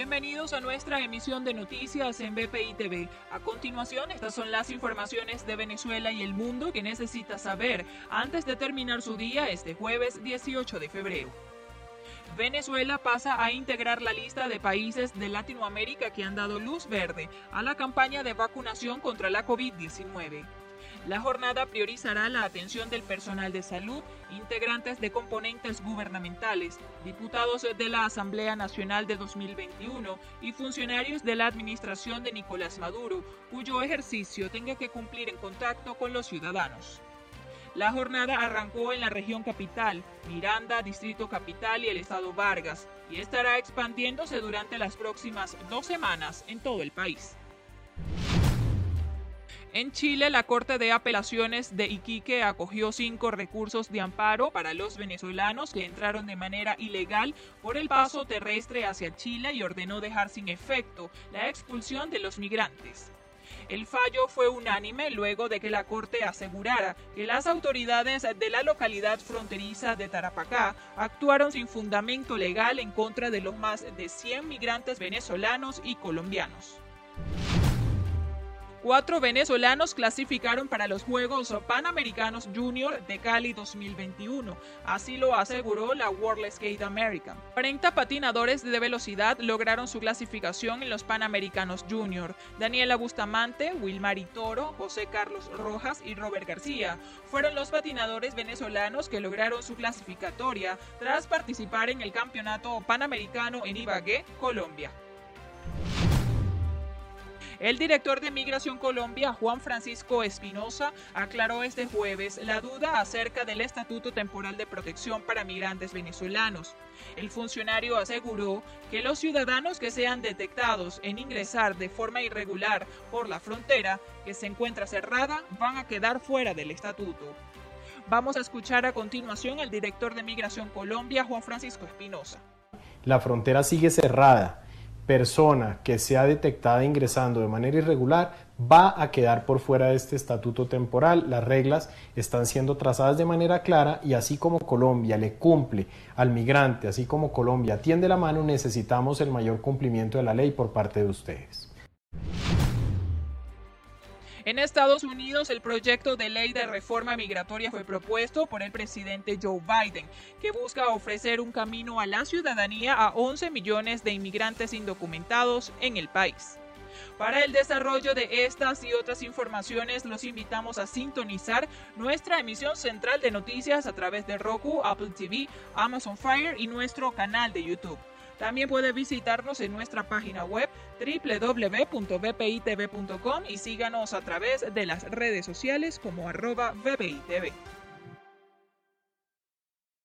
Bienvenidos a nuestra emisión de noticias en BPI TV. A continuación, estas son las informaciones de Venezuela y el mundo que necesita saber antes de terminar su día este jueves 18 de febrero. Venezuela pasa a integrar la lista de países de Latinoamérica que han dado luz verde a la campaña de vacunación contra la COVID-19. La jornada priorizará la atención del personal de salud, integrantes de componentes gubernamentales, diputados de la Asamblea Nacional de 2021 y funcionarios de la administración de Nicolás Maduro, cuyo ejercicio tenga que cumplir en contacto con los ciudadanos. La jornada arrancó en la región capital, Miranda, Distrito Capital y el estado Vargas, y estará expandiéndose durante las próximas dos semanas en todo el país. En Chile, la Corte de Apelaciones de Iquique acogió cinco recursos de amparo para los venezolanos que entraron de manera ilegal por el paso terrestre hacia Chile y ordenó dejar sin efecto la expulsión de los migrantes. El fallo fue unánime luego de que la Corte asegurara que las autoridades de la localidad fronteriza de Tarapacá actuaron sin fundamento legal en contra de los más de 100 migrantes venezolanos y colombianos. Cuatro venezolanos clasificaron para los Juegos Panamericanos Junior de Cali 2021, así lo aseguró la World Skate America. 40 patinadores de velocidad lograron su clasificación en los Panamericanos Junior. Daniela Bustamante, Wilmary Toro, José Carlos Rojas y Robert García fueron los patinadores venezolanos que lograron su clasificatoria tras participar en el Campeonato Panamericano en Ibagué, Colombia. El director de Migración Colombia, Juan Francisco Espinosa, aclaró este jueves la duda acerca del Estatuto Temporal de Protección para Migrantes Venezolanos. El funcionario aseguró que los ciudadanos que sean detectados en ingresar de forma irregular por la frontera que se encuentra cerrada van a quedar fuera del estatuto. Vamos a escuchar a continuación al director de Migración Colombia, Juan Francisco Espinosa. La frontera sigue cerrada persona que sea detectada ingresando de manera irregular va a quedar por fuera de este estatuto temporal. Las reglas están siendo trazadas de manera clara y así como Colombia le cumple al migrante, así como Colombia tiende la mano, necesitamos el mayor cumplimiento de la ley por parte de ustedes. En Estados Unidos, el proyecto de ley de reforma migratoria fue propuesto por el presidente Joe Biden, que busca ofrecer un camino a la ciudadanía a 11 millones de inmigrantes indocumentados en el país. Para el desarrollo de estas y otras informaciones, los invitamos a sintonizar nuestra emisión central de noticias a través de Roku, Apple TV, Amazon Fire y nuestro canal de YouTube. También puede visitarnos en nuestra página web www.bpitv.com y síganos a través de las redes sociales como arroba bpitv.